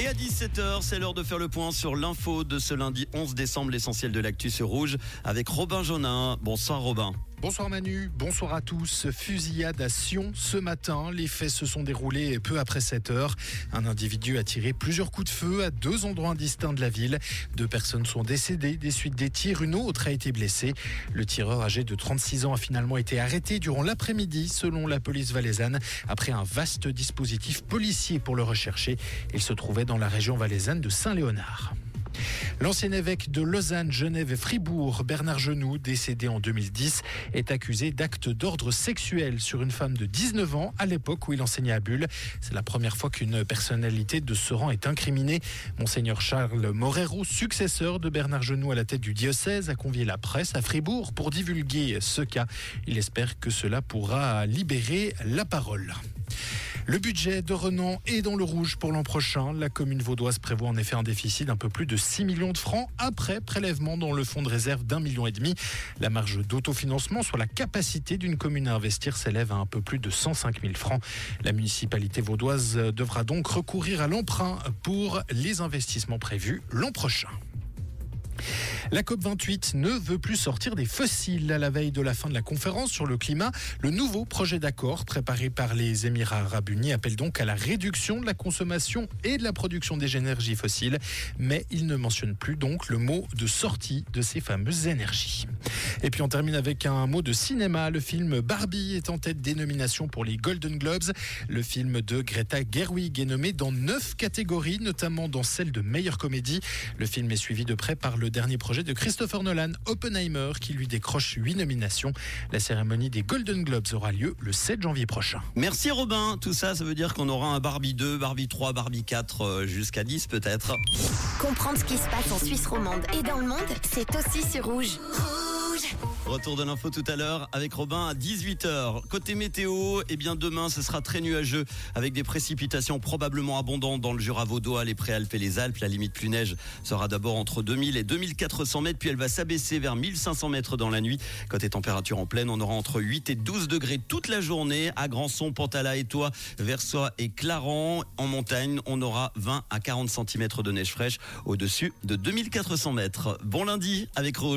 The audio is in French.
Et à 17h, c'est l'heure de faire le point sur l'info de ce lundi 11 décembre, l'essentiel de l'actu sur Rouge, avec Robin Jonin. Bonsoir Robin. Bonsoir Manu, bonsoir à tous. Fusillade à Sion ce matin. Les faits se sont déroulés peu après 7 heures. Un individu a tiré plusieurs coups de feu à deux endroits distincts de la ville. Deux personnes sont décédées des suites des tirs. Une autre a été blessée. Le tireur âgé de 36 ans a finalement été arrêté durant l'après-midi selon la police valaisanne après un vaste dispositif policier pour le rechercher. Il se trouvait dans la région valaisanne de Saint-Léonard. L'ancien évêque de Lausanne, Genève et Fribourg, Bernard Genoux, décédé en 2010, est accusé d'actes d'ordre sexuel sur une femme de 19 ans à l'époque où il enseignait à Bulle. C'est la première fois qu'une personnalité de ce rang est incriminée. Monseigneur Charles Morero, successeur de Bernard Genoux à la tête du diocèse, a convié la presse à Fribourg pour divulguer ce cas. Il espère que cela pourra libérer la parole. Le budget de Renan est dans le rouge pour l'an prochain. La commune vaudoise prévoit en effet un déficit d'un peu plus de 6 millions de francs après prélèvement dans le fonds de réserve d'un million et demi. La marge d'autofinancement, soit la capacité d'une commune à investir, s'élève à un peu plus de 105 000 francs. La municipalité vaudoise devra donc recourir à l'emprunt pour les investissements prévus l'an prochain. La COP28 ne veut plus sortir des fossiles à la veille de la fin de la conférence sur le climat. Le nouveau projet d'accord préparé par les Émirats arabes unis appelle donc à la réduction de la consommation et de la production des énergies fossiles, mais il ne mentionne plus donc le mot de sortie de ces fameuses énergies. Et puis on termine avec un mot de cinéma. Le film Barbie est en tête des nominations pour les Golden Globes. Le film de Greta Gerwig est nommé dans neuf catégories, notamment dans celle de meilleure comédie. Le film est suivi de près par le dernier projet de Christopher Nolan, Oppenheimer, qui lui décroche huit nominations. La cérémonie des Golden Globes aura lieu le 7 janvier prochain. Merci Robin. Tout ça, ça veut dire qu'on aura un Barbie 2, Barbie 3, Barbie 4, euh, jusqu'à 10 peut-être. Comprendre ce qui se passe en Suisse romande et dans le monde, c'est aussi sur Rouge. Retour de l'info tout à l'heure avec Robin à 18h. Côté météo, eh bien demain ce sera très nuageux avec des précipitations probablement abondantes dans le Jura vaudois, les Préalpes et les Alpes. La limite plus neige sera d'abord entre 2000 et 2400 mètres, puis elle va s'abaisser vers 1500 mètres dans la nuit. Côté température en pleine, on aura entre 8 et 12 degrés toute la journée à Grandson, Pantala, Étoile, Versoix et Clarence. En montagne, on aura 20 à 40 cm de neige fraîche au-dessus de 2400 mètres. Bon lundi avec Rouge.